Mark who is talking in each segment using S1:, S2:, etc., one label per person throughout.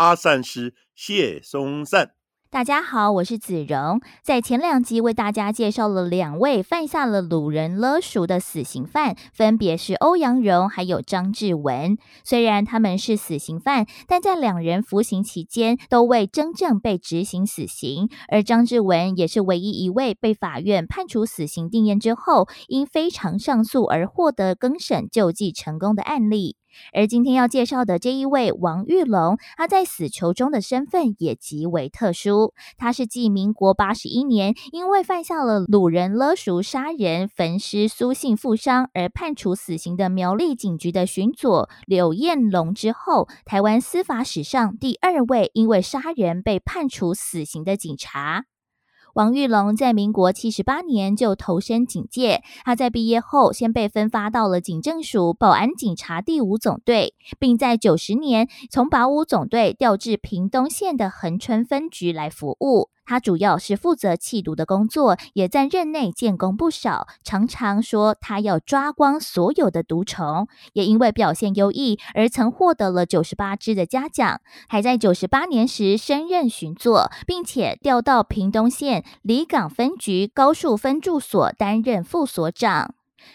S1: 阿善师谢松善。
S2: 大家好，我是子荣。在前两集为大家介绍了两位犯下了掳人勒赎的死刑犯，分别是欧阳荣还有张志文。虽然他们是死刑犯，但在两人服刑期间都未真正被执行死刑。而张志文也是唯一一位被法院判处死刑定谳之后，因非常上诉而获得更审救济成功的案例。而今天要介绍的这一位王玉龙，他在死囚中的身份也极为特殊。他是继民国八十一年因为犯下了掳人勒赎、杀人、焚尸、苏姓负伤而判处死刑的苗栗警局的巡佐柳彦龙之后，台湾司法史上第二位因为杀人被判处死刑的警察。王玉龙在民国七十八年就投身警界，他在毕业后先被分发到了警政署保安警察第五总队，并在九十年从保五总队调至屏东县的恒春分局来服务。他主要是负责弃毒的工作，也在任内建功不少。常常说他要抓光所有的毒虫，也因为表现优异而曾获得了九十八支的嘉奖。还在九十八年时升任巡座，并且调到屏东县离港分局高树分驻所担任副所长。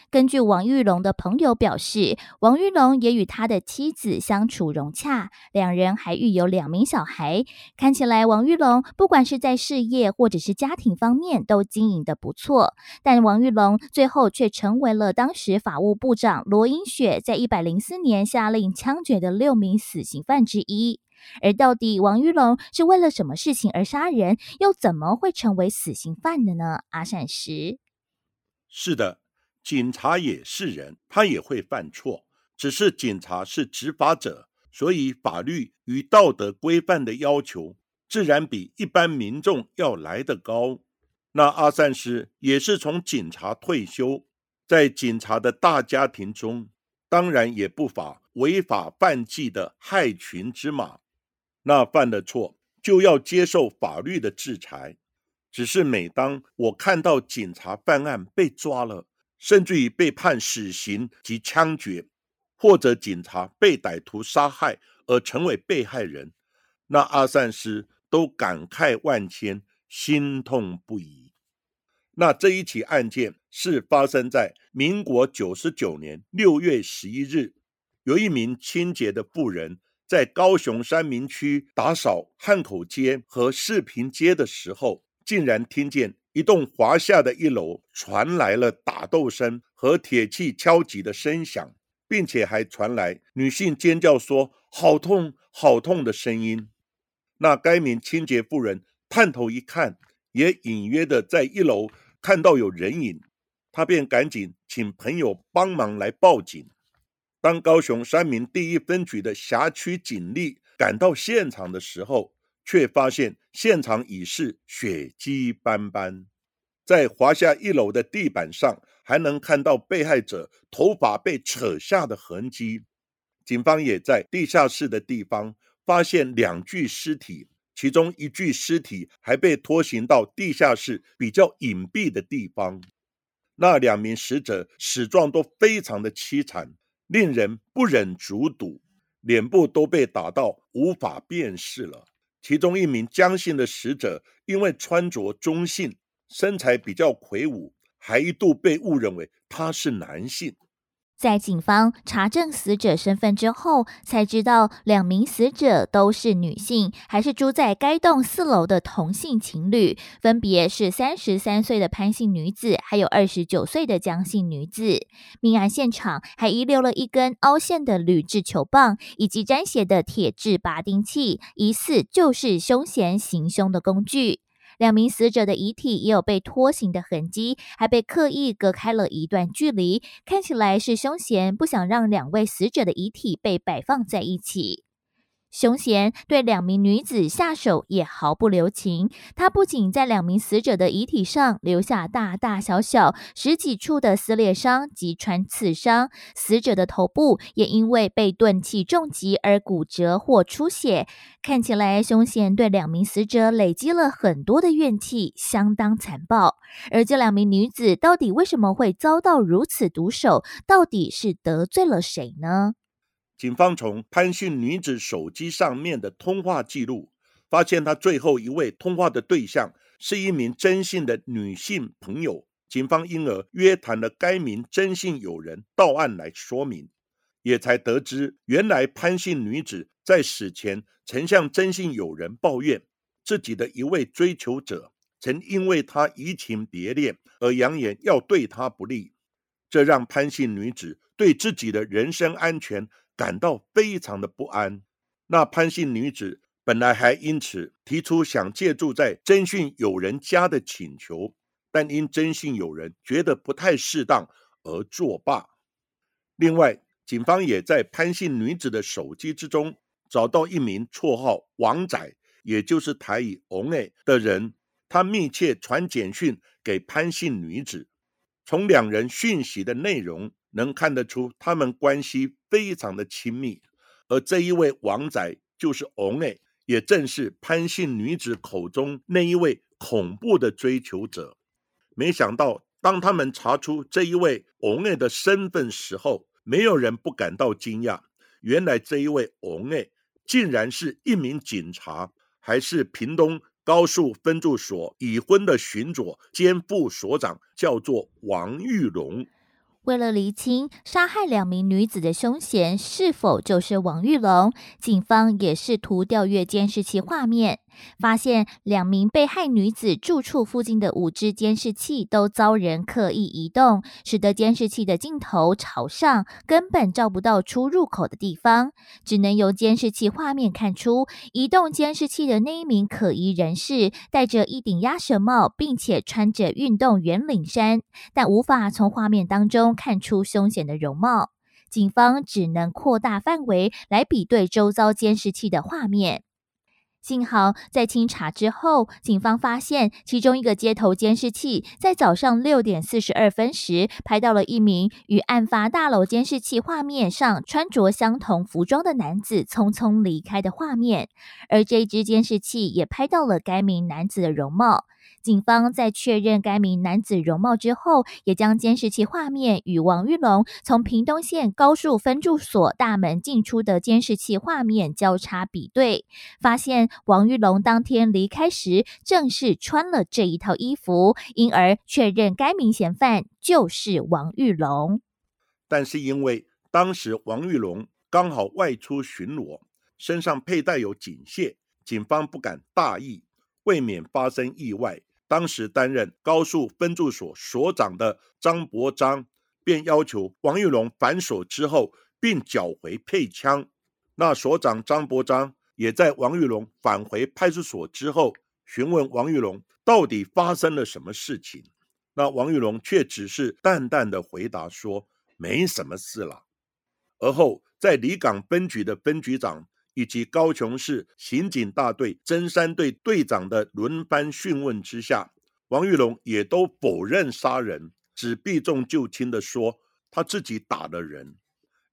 S2: 根据王玉龙的朋友表示，王玉龙也与他的妻子相处融洽，两人还育有两名小孩。看起来，王玉龙不管是在事业或者是家庭方面都经营的不错。但王玉龙最后却成为了当时法务部长罗英雪在一百零四年下令枪决的六名死刑犯之一。而到底王玉龙是为了什么事情而杀人，又怎么会成为死刑犯的呢？阿善石
S1: 是的。警察也是人，他也会犯错。只是警察是执法者，所以法律与道德规范的要求自然比一般民众要来得高。那阿善师也是从警察退休，在警察的大家庭中，当然也不乏违法犯纪的害群之马。那犯了错就要接受法律的制裁。只是每当我看到警察犯案被抓了，甚至于被判死刑及枪决，或者警察被歹徒杀害而成为被害人，那阿善师都感慨万千，心痛不已。那这一起案件是发生在民国九十九年六月十一日，有一名清洁的妇人在高雄三明区打扫汉口街和四平街的时候，竟然听见。一栋华夏的一楼传来了打斗声和铁器敲击的声响，并且还传来女性尖叫说“好痛，好痛”的声音。那该名清洁妇人探头一看，也隐约的在一楼看到有人影，她便赶紧请朋友帮忙来报警。当高雄三明第一分局的辖区警力赶到现场的时候，却发现现场已是血迹斑斑，在华夏一楼的地板上还能看到被害者头发被扯下的痕迹。警方也在地下室的地方发现两具尸体，其中一具尸体还被拖行到地下室比较隐蔽的地方。那两名死者死状都非常的凄惨，令人不忍卒睹，脸部都被打到无法辨识了。其中一名江姓的使者，因为穿着中性，身材比较魁梧，还一度被误认为他是男性。
S2: 在警方查证死者身份之后，才知道两名死者都是女性，还是住在该栋四楼的同性情侣，分别是三十三岁的潘姓女子，还有二十九岁的江姓女子。命案现场还遗留了一根凹陷的铝制球棒，以及沾血的铁质拔钉器，疑似就是凶嫌行凶的工具。两名死者的遗体也有被拖行的痕迹，还被刻意隔开了一段距离，看起来是凶嫌不想让两位死者的遗体被摆放在一起。凶嫌对两名女子下手也毫不留情。他不仅在两名死者的遗体上留下大大小小十几处的撕裂伤及穿刺伤，死者的头部也因为被钝器重击而骨折或出血。看起来，凶嫌对两名死者累积了很多的怨气，相当残暴。而这两名女子到底为什么会遭到如此毒手？到底是得罪了谁呢？
S1: 警方从潘姓女子手机上面的通话记录，发现她最后一位通话的对象是一名真姓的女性朋友。警方因而约谈了该名真姓友人到案来说明，也才得知，原来潘姓女子在死前曾向真姓友人抱怨，自己的一位追求者曾因为她移情别恋而扬言要对她不利，这让潘姓女子对自己的人身安全。感到非常的不安。那潘姓女子本来还因此提出想借住在征信友人家的请求，但因征信友人觉得不太适当而作罢。另外，警方也在潘姓女子的手机之中找到一名绰号王仔，也就是台语“王诶”的人，他密切传简讯给潘姓女子，从两人讯息的内容。能看得出他们关系非常的亲密，而这一位王仔就是王诶，也正是潘姓女子口中那一位恐怖的追求者。没想到，当他们查出这一位王诶的身份时候，没有人不感到惊讶。原来这一位王诶竟然是一名警察，还是屏东高速分驻所已婚的巡佐兼副所长，叫做王玉龙。
S2: 为了厘清杀害两名女子的凶嫌是否就是王玉龙，警方也试图调阅监视器画面。发现两名被害女子住处附近的五只监视器都遭人刻意移动，使得监视器的镜头朝上，根本照不到出入口的地方。只能由监视器画面看出，移动监视器的那一名可疑人士戴着一顶鸭舌帽，并且穿着运动圆领衫，但无法从画面当中看出凶险的容貌。警方只能扩大范围来比对周遭监视器的画面。幸好在清查之后，警方发现其中一个街头监视器在早上六点四十二分时拍到了一名与案发大楼监视器画面上穿着相同服装的男子匆匆离开的画面，而这支监视器也拍到了该名男子的容貌。警方在确认该名男子容貌之后，也将监视器画面与王玉龙从屏东县高速分驻所大门进出的监视器画面交叉比对，发现王玉龙当天离开时正是穿了这一套衣服，因而确认该名嫌犯就是王玉龙。
S1: 但是因为当时王玉龙刚好外出巡逻，身上佩戴有警械，警方不敢大意，未免发生意外。当时担任高速分驻所所长的张伯章，便要求王玉龙反锁之后，并缴回配枪。那所长张伯章也在王玉龙返回派出所之后，询问王玉龙到底发生了什么事情。那王玉龙却只是淡淡的回答说：“没什么事了。”而后在离港分局的分局长。以及高雄市刑警大队真山队队长的轮番讯问之下，王玉龙也都否认杀人，只避重就轻的说他自己打了人。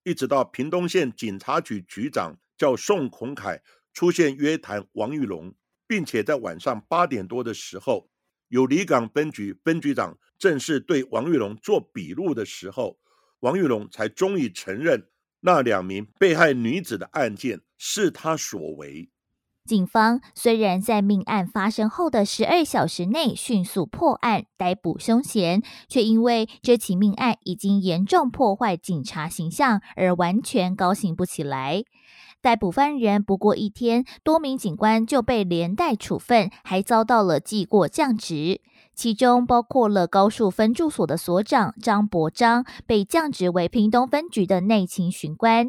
S1: 一直到屏东县警察局局长叫宋孔凯出现约谈王玉龙，并且在晚上八点多的时候，有离港分局分局长正式对王玉龙做笔录的时候，王玉龙才终于承认。那两名被害女子的案件是他所为。
S2: 警方虽然在命案发生后的十二小时内迅速破案逮捕凶嫌，却因为这起命案已经严重破坏警察形象而完全高兴不起来。逮捕犯人不过一天，多名警官就被连带处分，还遭到了记过降职。其中包括了高速分驻所的所长张伯章，被降职为屏东分局的内勤巡官；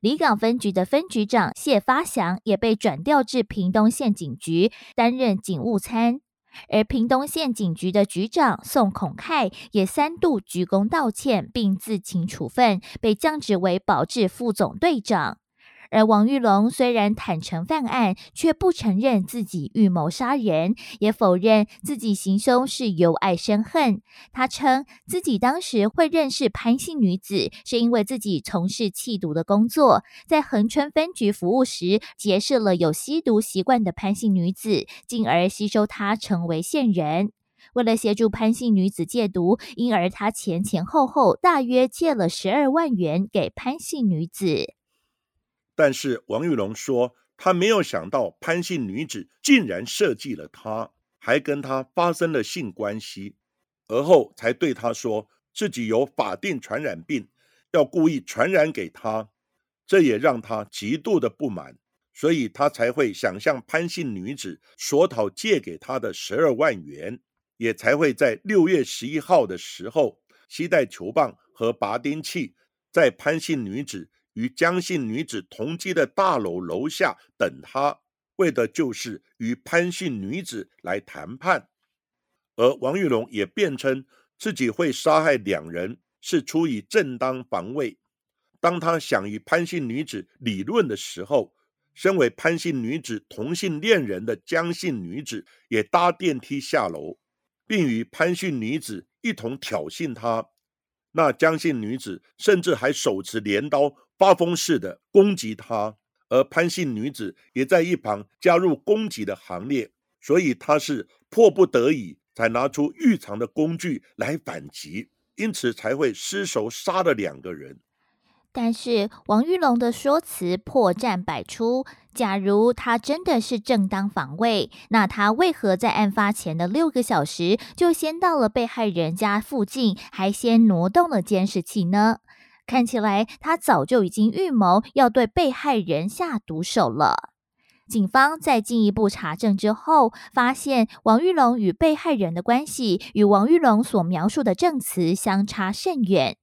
S2: 离港分局的分局长谢发祥也被转调至屏东县警局担任警务参，而屏东县警局的局长宋孔凯也三度鞠躬道歉，并自请处分，被降职为保质副总队长。而王玉龙虽然坦诚犯案，却不承认自己预谋杀人，也否认自己行凶是由爱生恨。他称自己当时会认识潘姓女子，是因为自己从事弃毒的工作，在恒春分局服务时结识了有吸毒习惯的潘姓女子，进而吸收她成为线人。为了协助潘姓女子戒毒，因而他前前后后大约借了十二万元给潘姓女子。
S1: 但是王玉龙说，他没有想到潘姓女子竟然设计了他，还跟他发生了性关系，而后才对他说自己有法定传染病，要故意传染给他。这也让他极度的不满，所以他才会想向潘姓女子索讨借给他的十二万元。也才会在六月十一号的时候，携带球棒和拔钉器，在潘姓女子与江姓女子同居的大楼楼下等他，为的就是与潘姓女子来谈判。而王玉龙也辩称自己会杀害两人是出于正当防卫。当他想与潘姓女子理论的时候，身为潘姓女子同性恋人的江姓女子也搭电梯下楼。并与潘姓女子一同挑衅他，那江姓女子甚至还手持镰刀，发疯似的攻击他，而潘姓女子也在一旁加入攻击的行列，所以他是迫不得已才拿出预藏的工具来反击，因此才会失手杀了两个人。
S2: 但是王玉龙的说辞破绽百出。假如他真的是正当防卫，那他为何在案发前的六个小时就先到了被害人家附近，还先挪动了监视器呢？看起来他早就已经预谋要对被害人下毒手了。警方在进一步查证之后，发现王玉龙与被害人的关系与王玉龙所描述的证词相差甚远。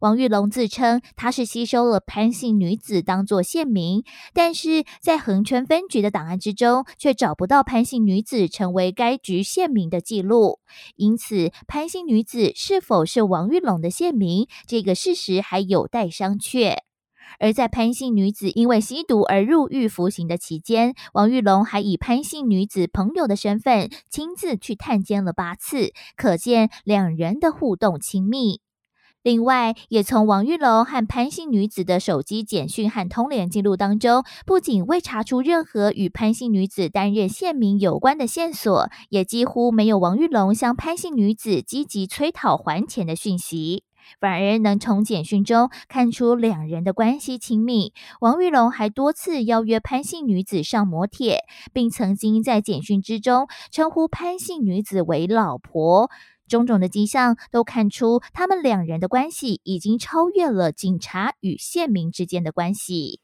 S2: 王玉龙自称他是吸收了潘姓女子当作县民，但是在恒春分局的档案之中却找不到潘姓女子成为该局县民的记录，因此潘姓女子是否是王玉龙的县民，这个事实还有待商榷。而在潘姓女子因为吸毒而入狱服刑的期间，王玉龙还以潘姓女子朋友的身份亲自去探监了八次，可见两人的互动亲密。另外，也从王玉龙和潘姓女子的手机简讯和通联记录当中，不仅未查出任何与潘姓女子担任县民有关的线索，也几乎没有王玉龙向潘姓女子积极催讨还钱的讯息，反而能从简讯中看出两人的关系亲密。王玉龙还多次邀约潘姓女子上摩铁，并曾经在简讯之中称呼潘姓女子为老婆。种种的迹象都看出，他们两人的关系已经超越了警察与县民之间的关系。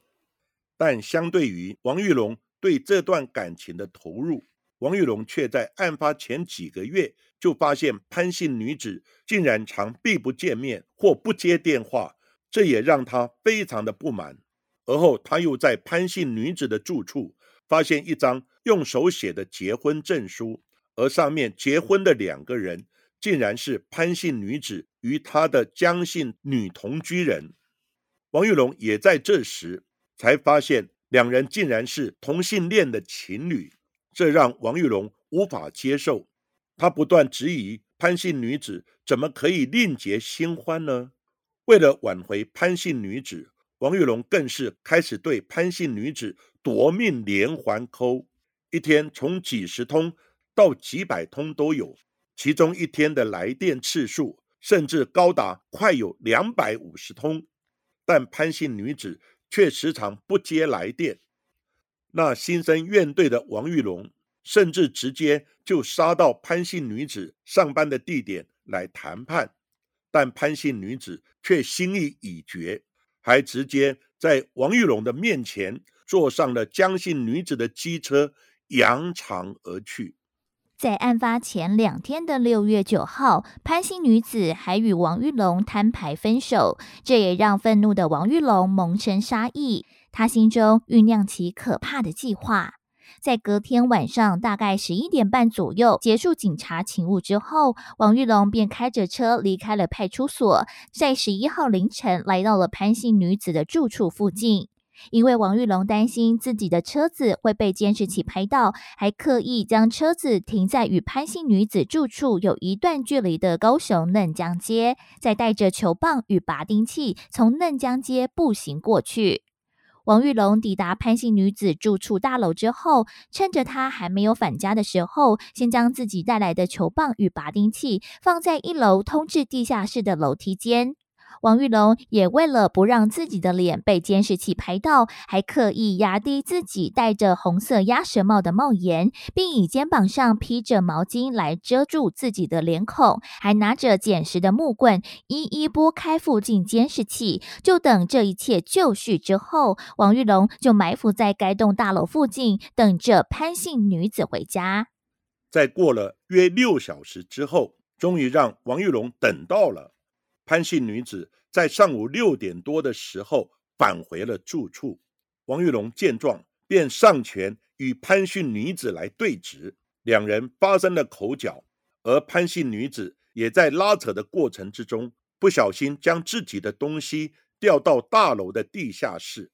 S1: 但相对于王玉龙对这段感情的投入，王玉龙却在案发前几个月就发现潘姓女子竟然常避不见面或不接电话，这也让他非常的不满。而后他又在潘姓女子的住处发现一张用手写的结婚证书，而上面结婚的两个人。竟然是潘姓女子与她的江姓女同居人王玉龙，也在这时才发现两人竟然是同性恋的情侣，这让王玉龙无法接受。他不断质疑潘姓女子怎么可以另结新欢呢？为了挽回潘姓女子，王玉龙更是开始对潘姓女子夺命连环扣，一天从几十通到几百通都有。其中一天的来电次数甚至高达快有两百五十通，但潘姓女子却时常不接来电。那心生怨怼的王玉龙，甚至直接就杀到潘姓女子上班的地点来谈判，但潘姓女子却心意已决，还直接在王玉龙的面前坐上了江姓女子的机车，扬长而去。
S2: 在案发前两天的六月九号，潘姓女子还与王玉龙摊牌分手，这也让愤怒的王玉龙萌生杀意。他心中酝酿起可怕的计划。在隔天晚上大概十一点半左右结束警察勤务之后，王玉龙便开着车离开了派出所，在十一号凌晨来到了潘姓女子的住处附近。因为王玉龙担心自己的车子会被监视器拍到，还刻意将车子停在与潘姓女子住处有一段距离的高雄嫩江街，再带着球棒与拔钉器从嫩江街步行过去。王玉龙抵达潘姓女子住处大楼之后，趁着她还没有返家的时候，先将自己带来的球棒与拔钉器放在一楼通至地下室的楼梯间。王玉龙也为了不让自己的脸被监视器拍到，还刻意压低自己戴着红色鸭舌帽的帽檐，并以肩膀上披着毛巾来遮住自己的脸孔，还拿着捡拾的木棍一一拨开附近监视器。就等这一切就绪之后，王玉龙就埋伏在该栋大楼附近，等着潘姓女子回家。
S1: 在过了约六小时之后，终于让王玉龙等到了。潘姓女子在上午六点多的时候返回了住处。王玉龙见状，便上前与潘姓女子来对峙，两人发生了口角。而潘姓女子也在拉扯的过程之中，不小心将自己的东西掉到大楼的地下室。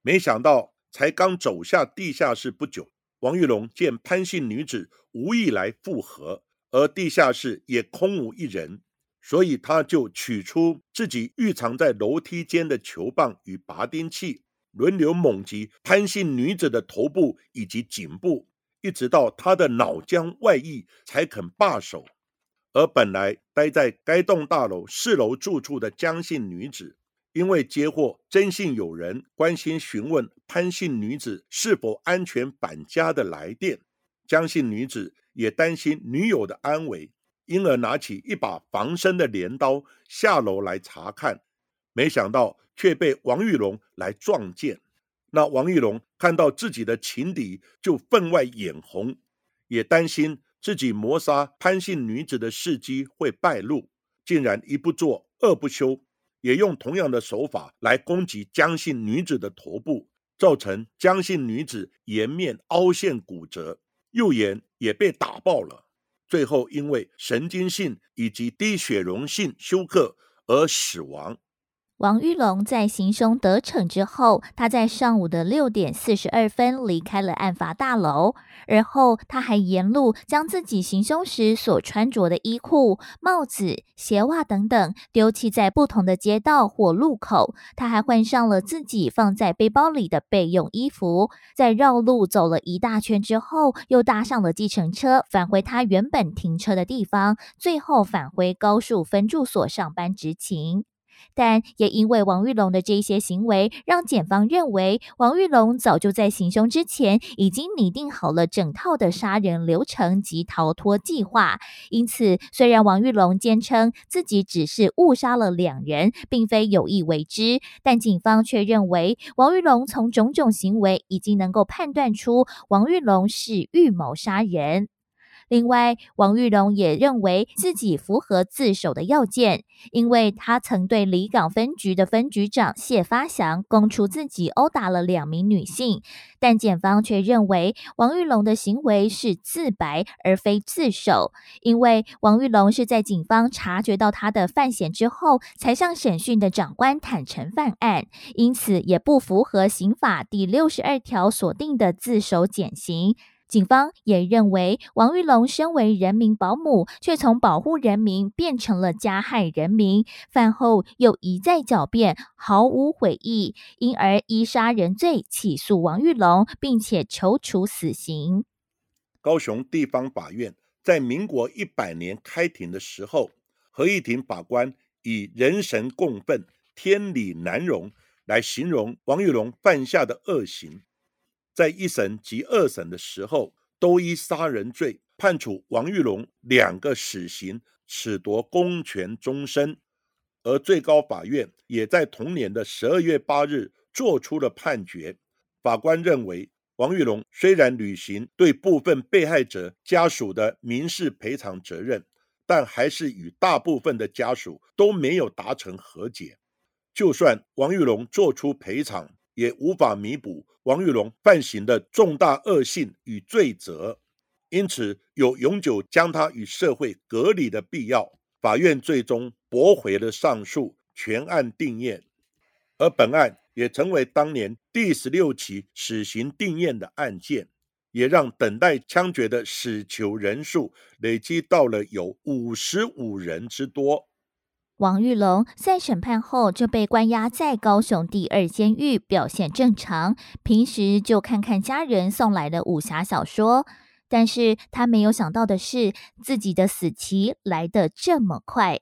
S1: 没想到，才刚走下地下室不久，王玉龙见潘姓女子无意来复合，而地下室也空无一人。所以他就取出自己预藏在楼梯间的球棒与拔钉器，轮流猛击潘姓女子的头部以及颈部，一直到她的脑浆外溢才肯罢手。而本来待在该栋大楼四楼住处的江姓女子，因为接获征信有人关心询问潘姓女子是否安全返家的来电，江姓女子也担心女友的安危。因而拿起一把防身的镰刀下楼来查看，没想到却被王玉龙来撞见。那王玉龙看到自己的情敌，就分外眼红，也担心自己谋杀潘姓女子的事迹会败露，竟然一不做二不休，也用同样的手法来攻击江姓女子的头部，造成江姓女子颜面凹陷骨折，右眼也被打爆了。最后，因为神经性以及低血容性休克而死亡。
S2: 王玉龙在行凶得逞之后，他在上午的六点四十二分离开了案发大楼。而后，他还沿路将自己行凶时所穿着的衣裤、帽子、鞋袜等等丢弃在不同的街道或路口。他还换上了自己放在背包里的备用衣服，在绕路走了一大圈之后，又搭上了计程车返回他原本停车的地方，最后返回高速分住所上班执勤。但也因为王玉龙的这些行为，让检方认为王玉龙早就在行凶之前已经拟定好了整套的杀人流程及逃脱计划。因此，虽然王玉龙坚称自己只是误杀了两人，并非有意为之，但警方却认为王玉龙从种种行为已经能够判断出王玉龙是预谋杀人。另外，王玉龙也认为自己符合自首的要件，因为他曾对离港分局的分局长谢发祥供出自己殴打了两名女性，但检方却认为王玉龙的行为是自白而非自首，因为王玉龙是在警方察觉到他的犯险之后，才向审讯的长官坦诚犯案，因此也不符合刑法第六十二条所定的自首减刑。警方也认为，王玉龙身为人民保姆，却从保护人民变成了加害人民，饭后又一再狡辩，毫无悔意，因而依杀人罪起诉王玉龙，并且求处死刑。
S1: 高雄地方法院在民国一百年开庭的时候，合议庭法官以“人神共愤，天理难容”来形容王玉龙犯下的恶行。在一审及二审的时候，都依杀人罪判处王玉龙两个死刑，褫夺公权终身。而最高法院也在同年的十二月八日作出了判决。法官认为，王玉龙虽然履行对部分被害者家属的民事赔偿责任，但还是与大部分的家属都没有达成和解。就算王玉龙做出赔偿，也无法弥补王玉龙犯行的重大恶性与罪责，因此有永久将他与社会隔离的必要。法院最终驳回了上诉，全案定验。而本案也成为当年第十六起死刑定验的案件，也让等待枪决的死囚人数累积到了有五十五人之多。
S2: 王玉龙在审判后就被关押在高雄第二监狱，表现正常。平时就看看家人送来的武侠小说，但是他没有想到的是，自己的死期来得这么快。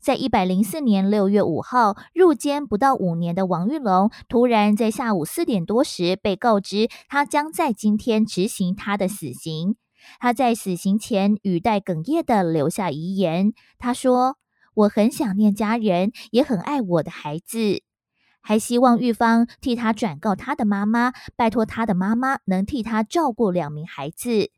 S2: 在一百零四年六月五号入监不到五年的王玉龙，突然在下午四点多时被告知，他将在今天执行他的死刑。他在死刑前语带哽咽的留下遗言，他说。我很想念家人，也很爱我的孩子，还希望玉芳替他转告他的妈妈，拜托他的妈妈能替他照顾两名孩子。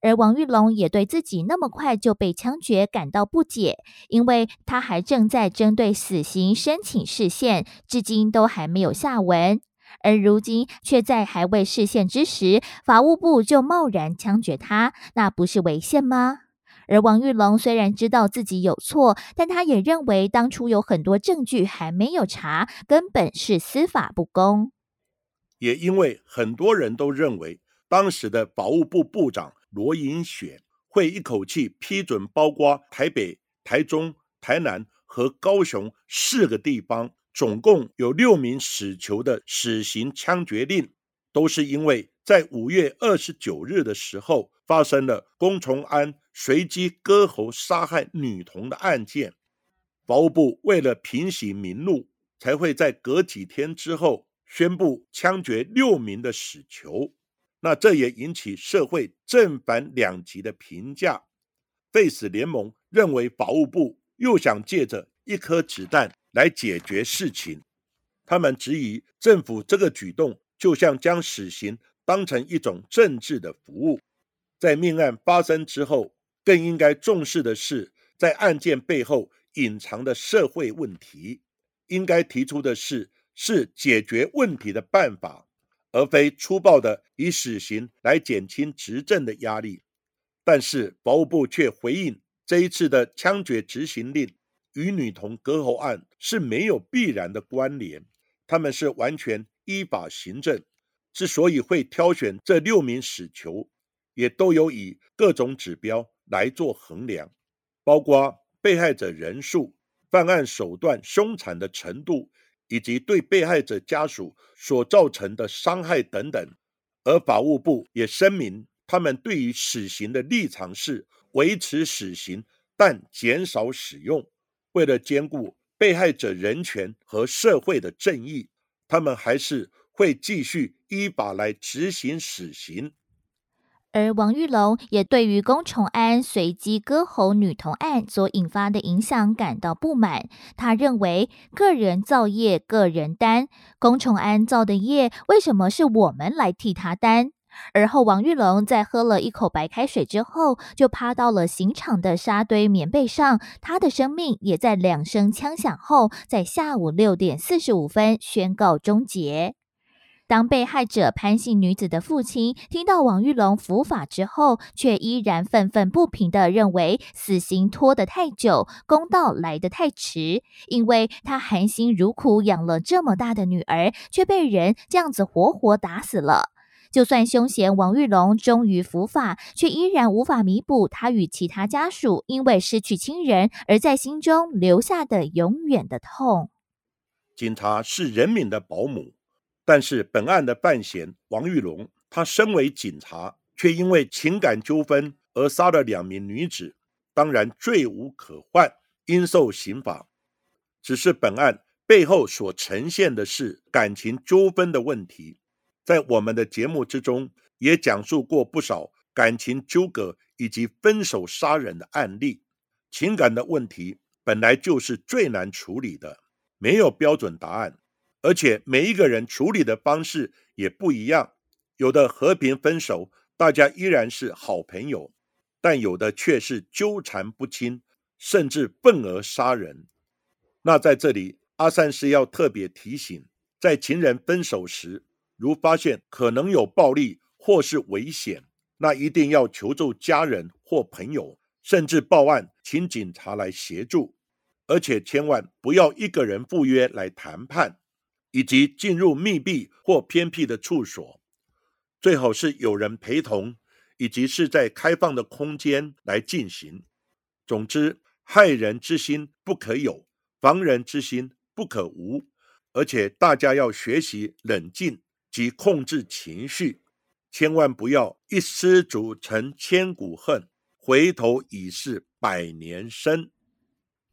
S2: 而王玉龙也对自己那么快就被枪决感到不解，因为他还正在针对死刑申请释宪，至今都还没有下文。而如今却在还未释宪之时，法务部就贸然枪决他，那不是违宪吗？而王玉龙虽然知道自己有错，但他也认为当初有很多证据还没有查，根本是司法不公。
S1: 也因为很多人都认为，当时的法务部部长罗银雪会一口气批准包括台北、台中、台南和高雄四个地方总共有六名死囚的死刑枪决令，都是因为在五月二十九日的时候发生了龚崇安。随机割喉杀害女童的案件，法务部为了平息民怒，才会在隔几天之后宣布枪决六名的死囚。那这也引起社会正反两极的评价。废死联盟认为法务部又想借着一颗子弹来解决事情，他们质疑政府这个举动就像将死刑当成一种政治的服务。在命案发生之后。更应该重视的是，在案件背后隐藏的社会问题。应该提出的是，是解决问题的办法，而非粗暴的以死刑来减轻执政的压力。但是，法务部却回应，这一次的枪决执行令与女童割喉案是没有必然的关联，他们是完全依法行政。之所以会挑选这六名死囚，也都有以各种指标。来做衡量，包括被害者人数、犯案手段凶残的程度，以及对被害者家属所造成的伤害等等。而法务部也声明，他们对于死刑的立场是维持死刑，但减少使用。为了兼顾被害者人权和社会的正义，他们还是会继续依法来执行死刑。
S2: 而王玉龙也对于龚崇安随机割喉女童案所引发的影响感到不满。他认为个人造业，个人担。龚崇安造的业，为什么是我们来替他担？而后，王玉龙在喝了一口白开水之后，就趴到了刑场的沙堆棉被上。他的生命也在两声枪响后，在下午六点四十五分宣告终结。当被害者潘姓女子的父亲听到王玉龙伏法之后，却依然愤愤不平的认为死刑拖得太久，公道来得太迟，因为他含辛茹苦养了这么大的女儿，却被人这样子活活打死了。就算凶嫌王玉龙终于伏法，却依然无法弥补他与其他家属因为失去亲人而在心中留下的永远的痛。
S1: 警察是人民的保姆。但是本案的犯嫌王玉龙，他身为警察，却因为情感纠纷而杀了两名女子，当然罪无可逭，应受刑罚。只是本案背后所呈现的是感情纠纷的问题，在我们的节目之中也讲述过不少感情纠葛以及分手杀人的案例。情感的问题本来就是最难处理的，没有标准答案。而且每一个人处理的方式也不一样，有的和平分手，大家依然是好朋友；但有的却是纠缠不清，甚至愤而杀人。那在这里，阿善是要特别提醒，在情人分手时，如发现可能有暴力或是危险，那一定要求助家人或朋友，甚至报案，请警察来协助。而且千万不要一个人赴约来谈判。以及进入密闭或偏僻的处所，最好是有人陪同，以及是在开放的空间来进行。总之，害人之心不可有，防人之心不可无，而且大家要学习冷静及控制情绪，千万不要一失足成千古恨，回头已是百年身。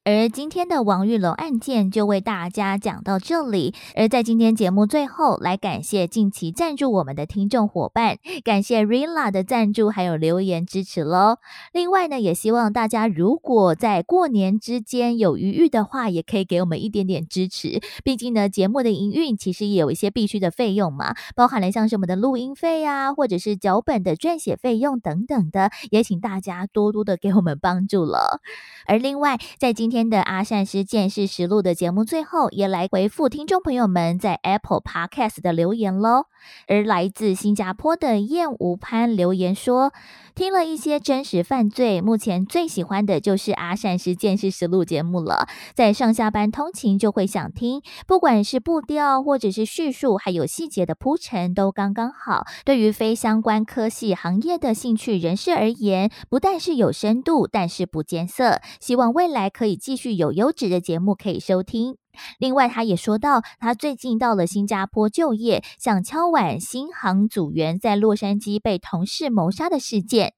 S2: 而今天的王玉龙案件就为大家讲到这里。而在今天节目最后，来感谢近期赞助我们的听众伙伴，感谢 Rila 的赞助还有留言支持喽。另外呢，也希望大家如果在过年之间有余裕的话，也可以给我们一点点支持。毕竟呢，节目的营运其实也有一些必须的费用嘛，包含了像是我们的录音费呀，或者是脚本的撰写费用等等的，也请大家多多的给我们帮助了。而另外，在今天。天的阿善师见识实录的节目最后，也来回复听众朋友们在 Apple Podcast 的留言喽。而来自新加坡的燕无潘留言说。听了一些真实犯罪，目前最喜欢的就是阿善师见识实录节目了。在上下班通勤就会想听，不管是步调或者是叙述，还有细节的铺陈都刚刚好。对于非相关科系行业的兴趣人士而言，不但是有深度，但是不艰涩。希望未来可以继续有优质的节目可以收听。另外，他也说到，他最近到了新加坡就业，想敲碗新航组员在洛杉矶被同事谋杀的事件。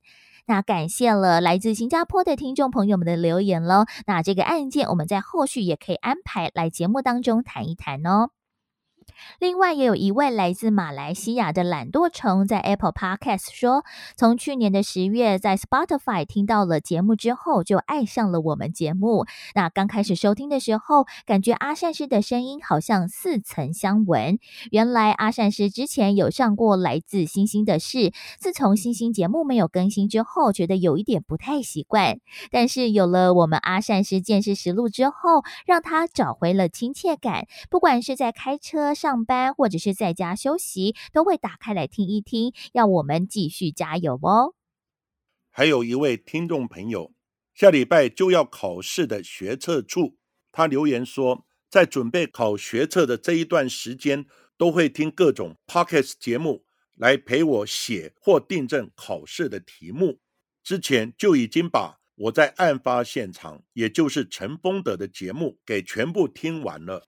S2: 那感谢了来自新加坡的听众朋友们的留言喽。那这个案件，我们在后续也可以安排来节目当中谈一谈哦。另外，也有一位来自马来西亚的懒惰虫在 Apple Podcast 说，从去年的十月在 Spotify 听到了节目之后，就爱上了我们节目。那刚开始收听的时候，感觉阿善师的声音好像似曾相闻。原来阿善师之前有上过《来自星星的事》，自从星星节目没有更新之后，觉得有一点不太习惯。但是有了我们阿善师见识实录之后，让他找回了亲切感。不管是在开车上。上班或者是在家休息，都会打开来听一听，要我们继续加油哦。
S1: 还有一位听众朋友，下礼拜就要考试的学测处，他留言说，在准备考学测的这一段时间，都会听各种 podcast 节目来陪我写或订正考试的题目。之前就已经把我在案发现场，也就是陈峰德的节目给全部听完了。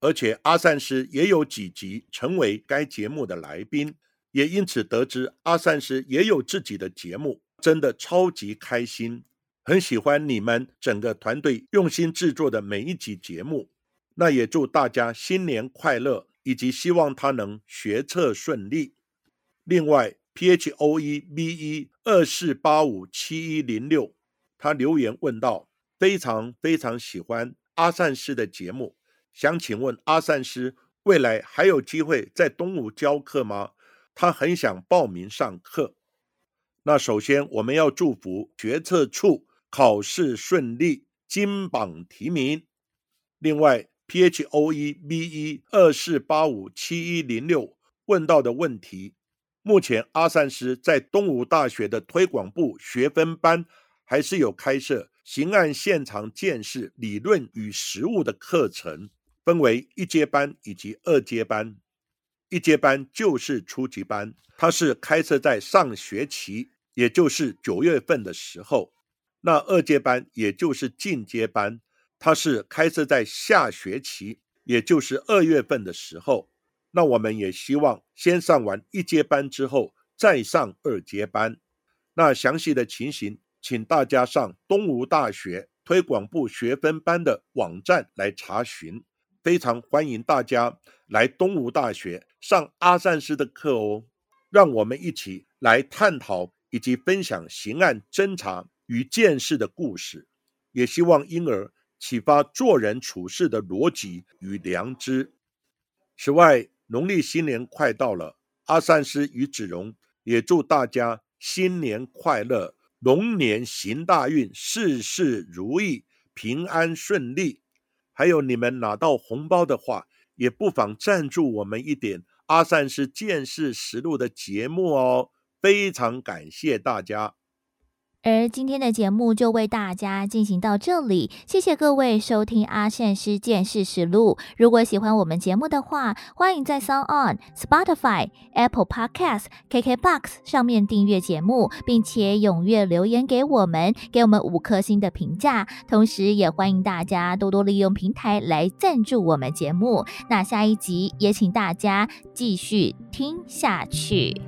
S1: 而且阿善师也有几集成为该节目的来宾，也因此得知阿善师也有自己的节目，真的超级开心，很喜欢你们整个团队用心制作的每一集节目。那也祝大家新年快乐，以及希望他能学测顺利。另外，P H O E B E 二四八五七一零六，他留言问道：非常非常喜欢阿善师的节目。想请问阿善师，未来还有机会在东吴教课吗？他很想报名上课。那首先我们要祝福决策处考试顺利，金榜题名。另外，P H O E B E 二四八五七一零六问到的问题，目前阿善师在东吴大学的推广部学分班还是有开设刑案现场见识理论与实务的课程。分为一阶班以及二阶班，一阶班就是初级班，它是开设在上学期，也就是九月份的时候；那二阶班也就是进阶班，它是开设在下学期，也就是二月份的时候。那我们也希望先上完一阶班之后，再上二阶班。那详细的情形，请大家上东吴大学推广部学分班的网站来查询。非常欢迎大家来东吴大学上阿善师的课哦，让我们一起来探讨以及分享刑案侦查与见识的故事，也希望因而启发做人处事的逻辑与良知。此外，农历新年快到了，阿善师与子荣也祝大家新年快乐，龙年行大运，事事如意，平安顺利。还有你们拿到红包的话，也不妨赞助我们一点阿善是见识实录的节目哦，非常感谢大家。
S2: 而今天的节目就为大家进行到这里，谢谢各位收听阿善师见事实录。如果喜欢我们节目的话，欢迎在 Sound On、Spotify、Apple Podcasts、KKBox 上面订阅节目，并且踊跃留言给我们，给我们五颗星的评价。同时，也欢迎大家多多利用平台来赞助我们节目。那下一集也请大家继续听下去。